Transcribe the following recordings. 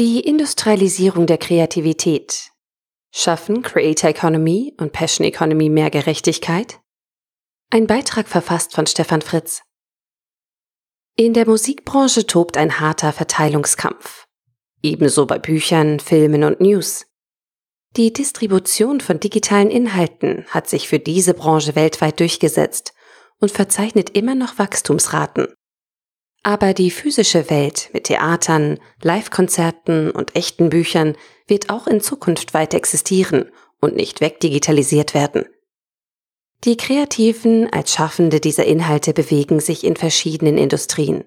Die Industrialisierung der Kreativität. Schaffen Creator Economy und Passion Economy mehr Gerechtigkeit? Ein Beitrag verfasst von Stefan Fritz. In der Musikbranche tobt ein harter Verteilungskampf. Ebenso bei Büchern, Filmen und News. Die Distribution von digitalen Inhalten hat sich für diese Branche weltweit durchgesetzt und verzeichnet immer noch Wachstumsraten. Aber die physische Welt mit Theatern, Live-Konzerten und echten Büchern wird auch in Zukunft weiter existieren und nicht wegdigitalisiert werden. Die Kreativen als Schaffende dieser Inhalte bewegen sich in verschiedenen Industrien.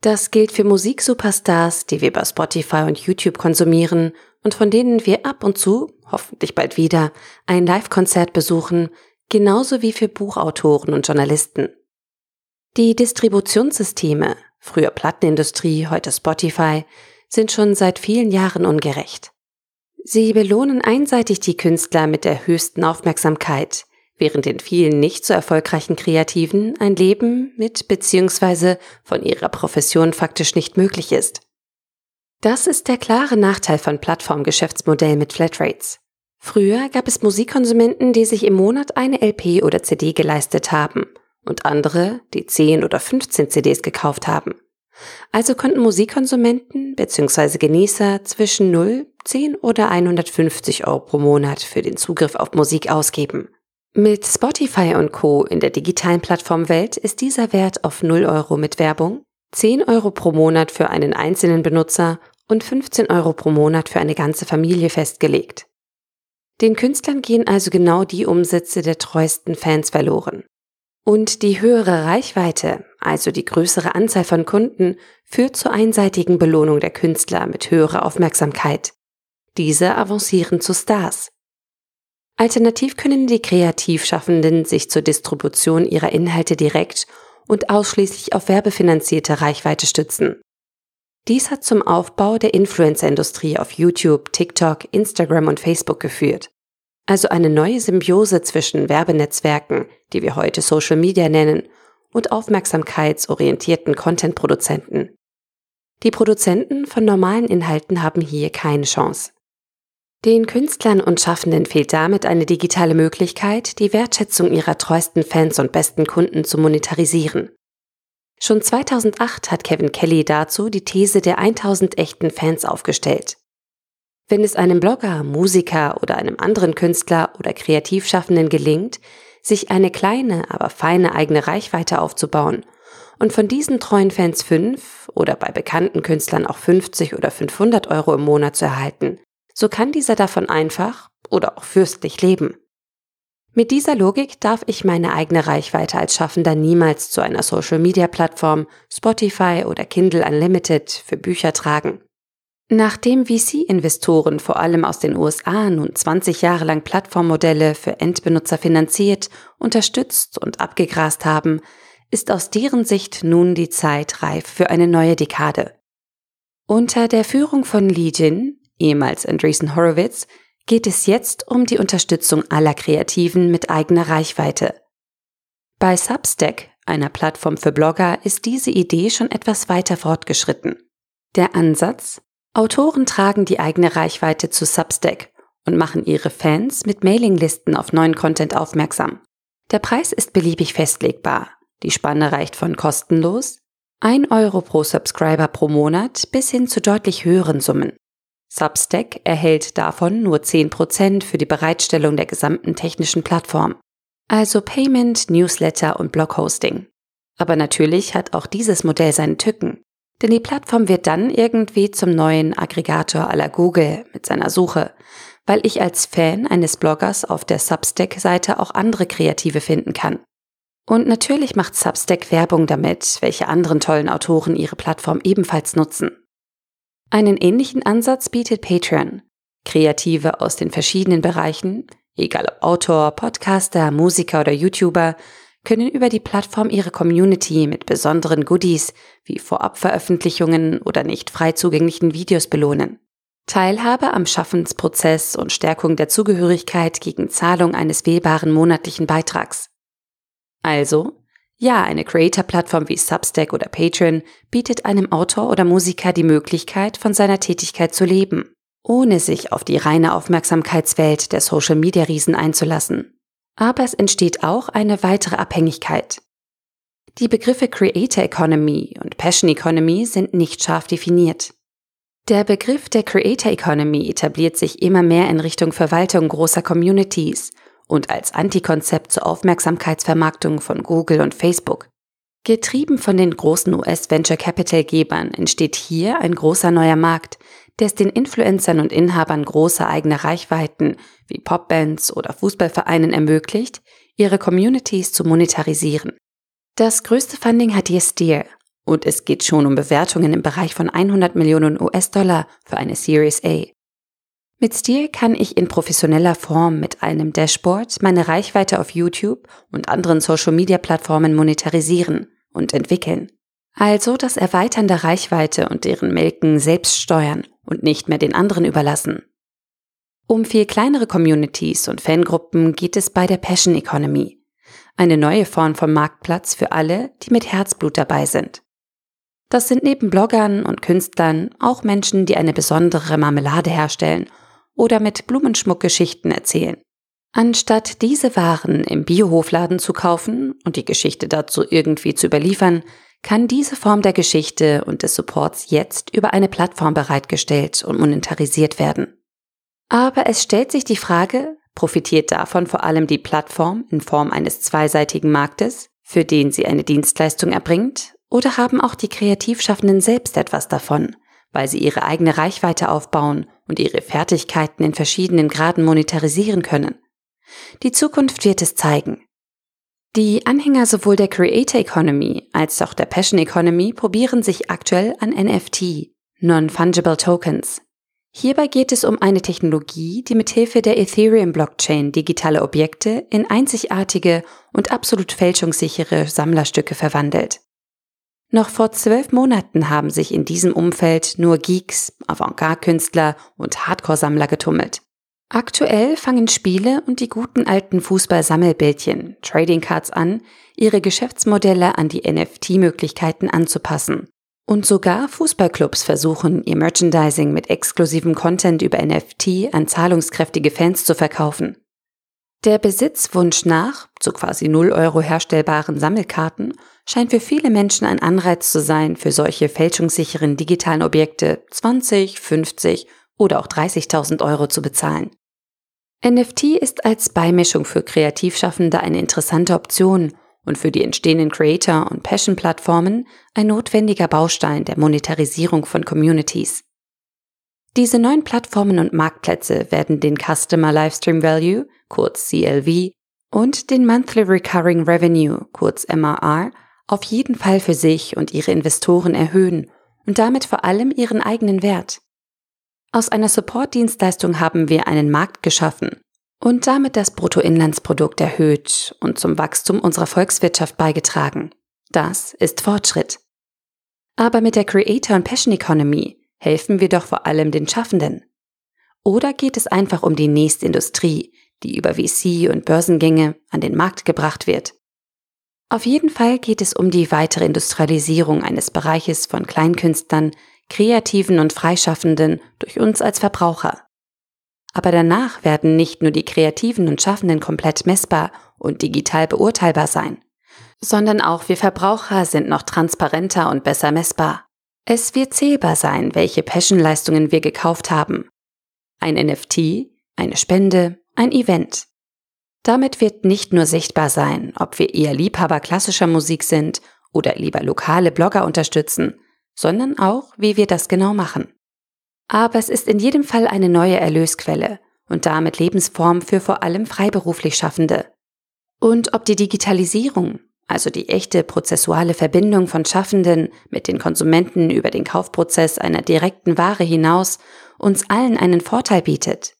Das gilt für Musiksuperstars, die wir bei Spotify und YouTube konsumieren und von denen wir ab und zu, hoffentlich bald wieder, ein Live-Konzert besuchen, genauso wie für Buchautoren und Journalisten. Die Distributionssysteme, früher Plattenindustrie, heute Spotify, sind schon seit vielen Jahren ungerecht. Sie belohnen einseitig die Künstler mit der höchsten Aufmerksamkeit, während den vielen nicht so erfolgreichen Kreativen ein Leben mit bzw. von ihrer Profession faktisch nicht möglich ist. Das ist der klare Nachteil von Plattformgeschäftsmodellen mit Flatrates. Früher gab es Musikkonsumenten, die sich im Monat eine LP oder CD geleistet haben und andere, die 10 oder 15 CDs gekauft haben. Also konnten Musikkonsumenten bzw. Genießer zwischen 0, 10 oder 150 Euro pro Monat für den Zugriff auf Musik ausgeben. Mit Spotify und Co. in der digitalen Plattformwelt ist dieser Wert auf 0 Euro mit Werbung, 10 Euro pro Monat für einen einzelnen Benutzer und 15 Euro pro Monat für eine ganze Familie festgelegt. Den Künstlern gehen also genau die Umsätze der treuesten Fans verloren. Und die höhere Reichweite, also die größere Anzahl von Kunden, führt zur einseitigen Belohnung der Künstler mit höherer Aufmerksamkeit. Diese avancieren zu Stars. Alternativ können die Kreativschaffenden sich zur Distribution ihrer Inhalte direkt und ausschließlich auf werbefinanzierte Reichweite stützen. Dies hat zum Aufbau der Influencer-Industrie auf YouTube, TikTok, Instagram und Facebook geführt. Also eine neue Symbiose zwischen Werbenetzwerken, die wir heute Social Media nennen, und aufmerksamkeitsorientierten Content-Produzenten. Die Produzenten von normalen Inhalten haben hier keine Chance. Den Künstlern und Schaffenden fehlt damit eine digitale Möglichkeit, die Wertschätzung ihrer treuesten Fans und besten Kunden zu monetarisieren. Schon 2008 hat Kevin Kelly dazu die These der 1000 echten Fans aufgestellt. Wenn es einem Blogger, Musiker oder einem anderen Künstler oder Kreativschaffenden gelingt, sich eine kleine, aber feine eigene Reichweite aufzubauen und von diesen treuen Fans fünf oder bei bekannten Künstlern auch 50 oder 500 Euro im Monat zu erhalten, so kann dieser davon einfach oder auch fürstlich leben. Mit dieser Logik darf ich meine eigene Reichweite als Schaffender niemals zu einer Social-Media-Plattform, Spotify oder Kindle Unlimited für Bücher tragen. Nachdem VC-Investoren vor allem aus den USA nun 20 Jahre lang Plattformmodelle für Endbenutzer finanziert, unterstützt und abgegrast haben, ist aus deren Sicht nun die Zeit reif für eine neue Dekade. Unter der Führung von Li Jin, ehemals Andreessen Horowitz, geht es jetzt um die Unterstützung aller Kreativen mit eigener Reichweite. Bei Substack, einer Plattform für Blogger, ist diese Idee schon etwas weiter fortgeschritten. Der Ansatz? Autoren tragen die eigene Reichweite zu Substack und machen ihre Fans mit Mailinglisten auf neuen Content aufmerksam. Der Preis ist beliebig festlegbar. Die Spanne reicht von kostenlos 1 Euro pro Subscriber pro Monat bis hin zu deutlich höheren Summen. Substack erhält davon nur 10% für die Bereitstellung der gesamten technischen Plattform, also Payment, Newsletter und Bloghosting. Aber natürlich hat auch dieses Modell seine Tücken, denn die Plattform wird dann irgendwie zum neuen Aggregator aller Google mit seiner Suche, weil ich als Fan eines Bloggers auf der Substack-Seite auch andere Kreative finden kann. Und natürlich macht Substack Werbung damit, welche anderen tollen Autoren ihre Plattform ebenfalls nutzen. Einen ähnlichen Ansatz bietet Patreon. Kreative aus den verschiedenen Bereichen, egal ob Autor, Podcaster, Musiker oder YouTuber, können über die Plattform ihre Community mit besonderen Goodies wie Vorabveröffentlichungen oder nicht frei zugänglichen Videos belohnen. Teilhabe am Schaffensprozess und Stärkung der Zugehörigkeit gegen Zahlung eines wählbaren monatlichen Beitrags. Also, Ja, eine Creator-Plattform wie Substack oder Patreon bietet einem Autor oder Musiker die Möglichkeit, von seiner Tätigkeit zu leben, ohne sich auf die reine Aufmerksamkeitswelt der Social-Media-Riesen einzulassen. Aber es entsteht auch eine weitere Abhängigkeit. Die Begriffe Creator Economy und Passion Economy sind nicht scharf definiert. Der Begriff der Creator Economy etabliert sich immer mehr in Richtung Verwaltung großer Communities und als Antikonzept zur Aufmerksamkeitsvermarktung von Google und Facebook. Getrieben von den großen US-Venture Capital-Gebern entsteht hier ein großer neuer Markt, der es den Influencern und Inhabern großer eigener Reichweiten wie Popbands oder Fußballvereinen ermöglicht, ihre Communities zu monetarisieren. Das größte Funding hat Steer und es geht schon um Bewertungen im Bereich von 100 Millionen US-Dollar für eine Series A. Mit Steer kann ich in professioneller Form mit einem Dashboard meine Reichweite auf YouTube und anderen Social-Media-Plattformen monetarisieren und entwickeln. Also das Erweitern der Reichweite und deren Melken selbst steuern und nicht mehr den anderen überlassen. Um viel kleinere Communities und Fangruppen geht es bei der Passion Economy, eine neue Form von Marktplatz für alle, die mit Herzblut dabei sind. Das sind neben Bloggern und Künstlern auch Menschen, die eine besondere Marmelade herstellen oder mit Blumenschmuck Geschichten erzählen. Anstatt diese Waren im Biohofladen zu kaufen und die Geschichte dazu irgendwie zu überliefern, kann diese Form der Geschichte und des Supports jetzt über eine Plattform bereitgestellt und monetarisiert werden. Aber es stellt sich die Frage, profitiert davon vor allem die Plattform in Form eines zweiseitigen Marktes, für den sie eine Dienstleistung erbringt, oder haben auch die Kreativschaffenden selbst etwas davon, weil sie ihre eigene Reichweite aufbauen und ihre Fertigkeiten in verschiedenen Graden monetarisieren können. Die Zukunft wird es zeigen. Die Anhänger sowohl der Creator Economy als auch der Passion Economy probieren sich aktuell an NFT, Non-Fungible Tokens. Hierbei geht es um eine Technologie, die mithilfe der Ethereum Blockchain digitale Objekte in einzigartige und absolut fälschungssichere Sammlerstücke verwandelt. Noch vor zwölf Monaten haben sich in diesem Umfeld nur Geeks, Avantgarde-Künstler und Hardcore-Sammler getummelt. Aktuell fangen Spiele und die guten alten Fußball-Sammelbildchen, Trading Cards an, ihre Geschäftsmodelle an die NFT-Möglichkeiten anzupassen. Und sogar Fußballclubs versuchen, ihr Merchandising mit exklusivem Content über NFT an zahlungskräftige Fans zu verkaufen. Der Besitzwunsch nach, zu quasi 0 Euro herstellbaren Sammelkarten, scheint für viele Menschen ein Anreiz zu sein, für solche fälschungssicheren digitalen Objekte 20, 50 oder auch 30.000 Euro zu bezahlen. NFT ist als Beimischung für Kreativschaffende eine interessante Option und für die entstehenden Creator- und Passion-Plattformen ein notwendiger Baustein der Monetarisierung von Communities. Diese neuen Plattformen und Marktplätze werden den Customer Livestream Value kurz CLV, und den Monthly Recurring Revenue, kurz MRR, auf jeden Fall für sich und ihre Investoren erhöhen und damit vor allem ihren eigenen Wert. Aus einer Support-Dienstleistung haben wir einen Markt geschaffen und damit das Bruttoinlandsprodukt erhöht und zum Wachstum unserer Volkswirtschaft beigetragen. Das ist Fortschritt. Aber mit der Creator und Passion Economy helfen wir doch vor allem den Schaffenden. Oder geht es einfach um die nächste Industrie, die über VC und Börsengänge an den Markt gebracht wird. Auf jeden Fall geht es um die weitere Industrialisierung eines Bereiches von Kleinkünstlern, Kreativen und Freischaffenden durch uns als Verbraucher. Aber danach werden nicht nur die Kreativen und Schaffenden komplett messbar und digital beurteilbar sein, sondern auch wir Verbraucher sind noch transparenter und besser messbar. Es wird zählbar sein, welche Passion-Leistungen wir gekauft haben. Ein NFT, eine Spende, ein Event. Damit wird nicht nur sichtbar sein, ob wir eher Liebhaber klassischer Musik sind oder lieber lokale Blogger unterstützen, sondern auch, wie wir das genau machen. Aber es ist in jedem Fall eine neue Erlösquelle und damit Lebensform für vor allem freiberuflich Schaffende. Und ob die Digitalisierung, also die echte prozessuale Verbindung von Schaffenden mit den Konsumenten über den Kaufprozess einer direkten Ware hinaus, uns allen einen Vorteil bietet,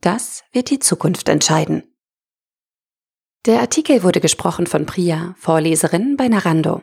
das wird die Zukunft entscheiden. Der Artikel wurde gesprochen von Priya, Vorleserin bei Narando.